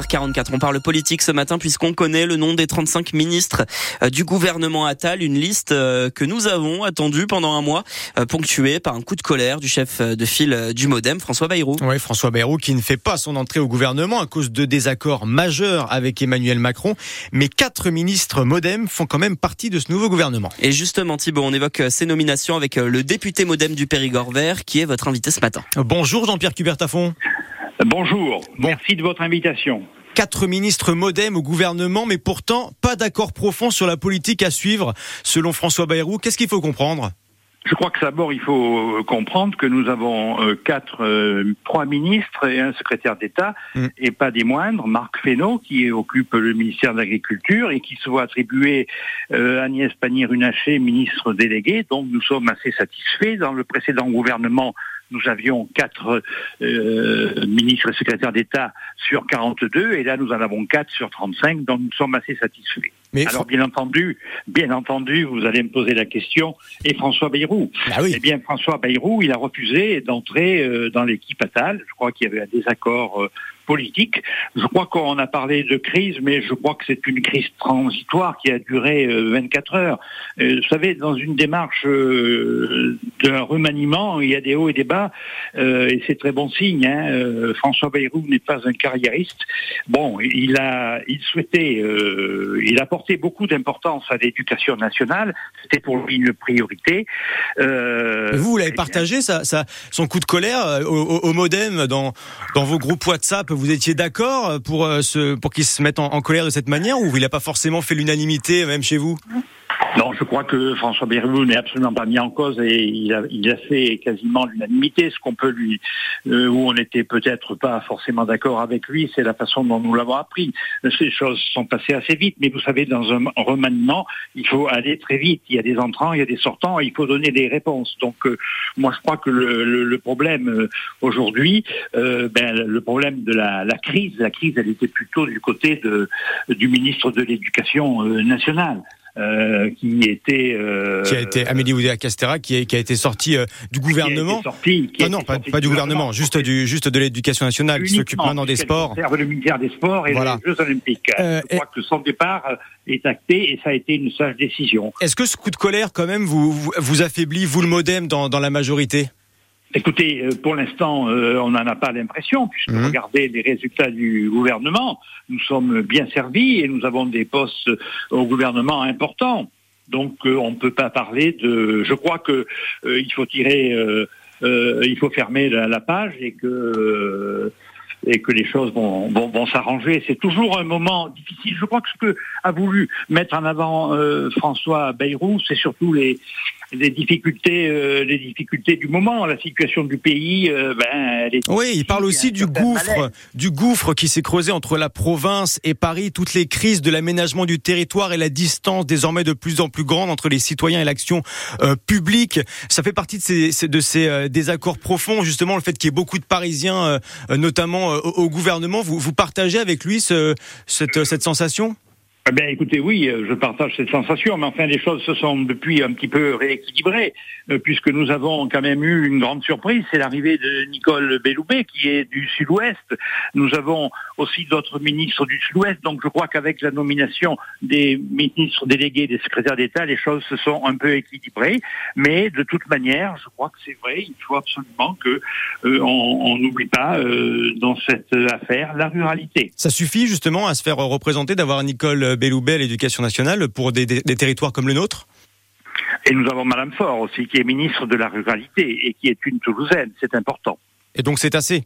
7h44. On parle politique ce matin puisqu'on connaît le nom des 35 ministres euh, du gouvernement Attal, une liste euh, que nous avons attendue pendant un mois, euh, ponctuée par un coup de colère du chef de file du Modem, François Bayrou. Oui, François Bayrou qui ne fait pas son entrée au gouvernement à cause de désaccords majeurs avec Emmanuel Macron, mais quatre ministres Modem font quand même partie de ce nouveau gouvernement. Et justement Thibault, on évoque ces nominations avec le député Modem du Périgord vert qui est votre invité ce matin. Bonjour Jean-Pierre Cubertafon. Bonjour, merci de votre invitation. Quatre ministres modem au gouvernement, mais pourtant pas d'accord profond sur la politique à suivre, selon François Bayrou. Qu'est-ce qu'il faut comprendre? Je crois que d'abord il faut euh, comprendre que nous avons euh, quatre, euh, trois ministres et un secrétaire d'État, mm. et pas des moindres, Marc Fesneau qui occupe le ministère de l'Agriculture et qui se voit attribuer Agnès Pannier-Runacher, ministre délégué. Donc nous sommes assez satisfaits. Dans le précédent gouvernement, nous avions quatre euh, ministres et secrétaires d'État sur 42, et là nous en avons quatre sur 35, donc nous sommes assez satisfaits. Mais Alors bien entendu, bien entendu, vous allez me poser la question, et François Bayrou ah oui. Eh bien François Bayrou, il a refusé d'entrer euh, dans l'équipe Attal. Je crois qu'il y avait un désaccord euh, politique. Je crois qu'on a parlé de crise, mais je crois que c'est une crise transitoire qui a duré 24 euh, heures. Euh, vous savez, dans une démarche euh, d'un remaniement, il y a des hauts et des bas, et c'est très bon signe. Hein. François Bayrou n'est pas un carriériste. Bon, il a, il souhaitait, il a porté beaucoup d'importance à l'éducation nationale. C'était pour lui une priorité. vous, vous l'avez partagé, ça, ça, son coup de colère au, au, modem dans, dans vos groupes WhatsApp vous étiez d'accord pour, euh, pour qu'il se mette en, colère de cette manière ou il n'a pas forcément fait l'unanimité, même chez vous? Non, je crois que François Bayrou n'est absolument pas mis en cause et il a, il a fait quasiment l'unanimité. Ce qu'on peut lui, euh, où on n'était peut-être pas forcément d'accord avec lui, c'est la façon dont nous l'avons appris. Ces choses sont passées assez vite, mais vous savez, dans un remaniement, il faut aller très vite. Il y a des entrants, il y a des sortants, il faut donner des réponses. Donc, euh, moi, je crois que le, le, problème euh, aujourd'hui, ben, le problème de la, la, crise, la crise, elle était plutôt du côté de, du ministre de l'Éducation nationale. Euh, qui était euh, qui a été Amélie Oudéa Castera qui, qui a été sortie euh, du gouvernement. Sorti, ah non, pas, pas du gouvernement, juste du juste de l'éducation nationale qui s'occupe maintenant des sports. Le ministère des Sports et voilà. les Jeux Olympiques. Je crois que son départ est acté et ça a été une sage décision. Est-ce que ce coup de colère quand même vous vous affaiblit vous le MoDem dans dans la majorité? Écoutez, euh, pour l'instant, euh, on n'en a pas l'impression, puisque mmh. regardez les résultats du gouvernement, nous sommes bien servis et nous avons des postes au gouvernement importants. Donc euh, on ne peut pas parler de. Je crois que il faut tirer, il faut fermer la, page et que et que les choses vont, vont, vont s'arranger. C'est toujours un moment difficile. Je crois que ce que a voulu mettre en avant François Bayrou, c'est surtout les les difficultés, euh, les difficultés du moment, la situation du pays. Euh, ben, elle est oui, il parle aussi du gouffre, du gouffre qui s'est creusé entre la province et Paris, toutes les crises de l'aménagement du territoire et la distance désormais de plus en plus grande entre les citoyens et l'action euh, publique. Ça fait partie de ces, de ces désaccords profonds, justement, le fait qu'il y ait beaucoup de Parisiens, notamment au, gouvernement. Vous, vous partagez avec lui ce, cette, cette sensation? Eh écoutez, oui, euh, je partage cette sensation, mais enfin, les choses se sont depuis un petit peu rééquilibrées, euh, puisque nous avons quand même eu une grande surprise, c'est l'arrivée de Nicole Belloubet, qui est du Sud-Ouest. Nous avons aussi d'autres ministres du Sud-Ouest, donc je crois qu'avec la nomination des ministres délégués, des secrétaires d'État, les choses se sont un peu équilibrées, mais de toute manière, je crois que c'est vrai, il faut absolument que euh, on n'oublie pas dans cette affaire la ruralité. Ça suffit justement à se faire représenter d'avoir Nicole Belloubet à l'éducation nationale pour des, territoires comme le nôtre? Et nous avons Madame Faure aussi, qui est ministre de la ruralité et qui est une Toulousaine. C'est important. Et donc c'est assez?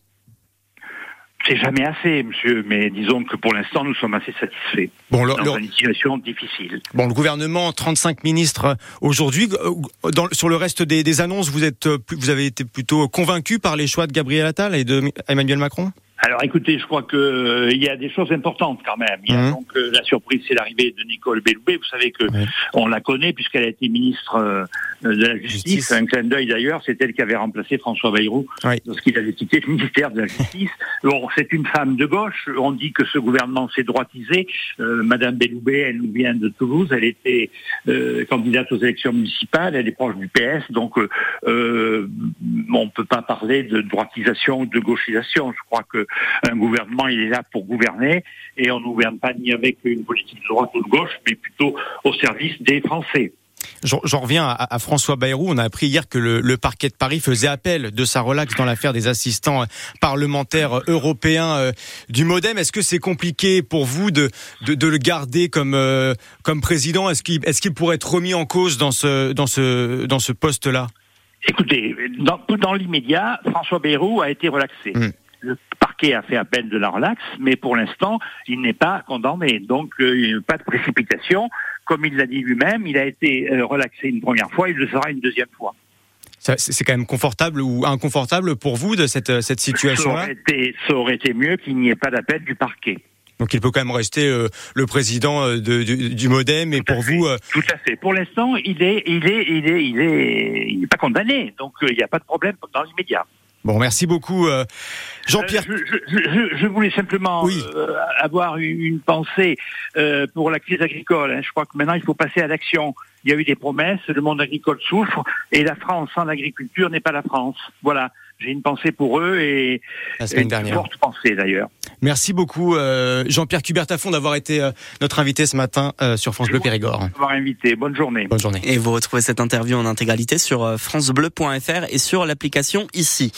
C'est jamais assez, monsieur, mais disons que pour l'instant, nous sommes assez satisfaits. Bon, dans une situation difficile. Bon, le gouvernement, 35 ministres aujourd'hui. Euh, sur le reste des, des, annonces, vous êtes, vous avez été plutôt convaincu par les choix de Gabriel Attal et de Emmanuel Macron? Alors écoutez, je crois que euh, y a des choses importantes quand même. Il y a mmh. donc euh, la surprise, c'est l'arrivée de Nicole Belloubet. Vous savez que on la connaît puisqu'elle a été ministre euh, de la Justice. Un clin d'œil d'ailleurs, c'est elle qui avait remplacé François Bayrou lorsqu'il avait quitté le ministère de la Justice. bon, c'est une femme de gauche. On dit que ce gouvernement s'est droitisé. Madame Belloubet, elle nous vient de Toulouse. Elle était candidate aux élections municipales. Elle est proche du PS, donc on ne peut pas parler de droitisation ou de gauchisation. Je crois que un gouvernement, il est là pour gouverner et on ne gouverne pas ni avec une politique de droite ou de gauche, mais plutôt au service des Français. J'en reviens à, François Bayrou. On a appris hier que le, parquet de Paris faisait appel de sa relaxe dans l'affaire des assistants parlementaires européens euh, du MoDem. Est-ce que c'est compliqué pour vous de, de, le garder comme, euh, comme président? Est-ce qu'il est pourrait être remis en cause dans ce, dans ce, dans ce poste-là? Écoutez, dans, dans l'immédiat, François Bayrou a été relaxé. Hmm. Le parquet a fait appel de la relaxe, mais pour l'instant, il n'est pas condamné. Donc, euh, pas de précipitation comme il l'a dit lui-même, il a été euh, relaxé une première fois, il le sera une deuxième fois. C'est quand même confortable ou inconfortable pour vous de cette, cette situation-là ça, aurait été mieux qu'il n'y ait pas d'appel du parquet. Donc il peut quand même rester euh, le président euh, du, MoDem et pour vous. Tout à fait. Pour l'instant, il est, il est, il est, il est, il n'est pas condamné, donc il n'y a pas de problème dans l'immédiat. Bon, merci beaucoup, euh, Jean-Pierre. Euh, je, voulais simplement euh, avoir une, pensée pour la crise agricole. Hein. Je crois que maintenant il faut passer à l'action. Il y a eu des promesses, le monde agricole souffre, et la France sans l'agriculture n'est pas la France. Voilà. J'ai une pensée pour eux et, la semaine dernière. une forte pensée d'ailleurs. Merci beaucoup Jean-Pierre Cubertafond d'avoir été notre invité ce matin sur France Bleu Périgord. D'avoir invité. Bonne journée. Bonne journée. Et vous retrouvez cette interview en intégralité sur francebleu.fr et sur l'application ici.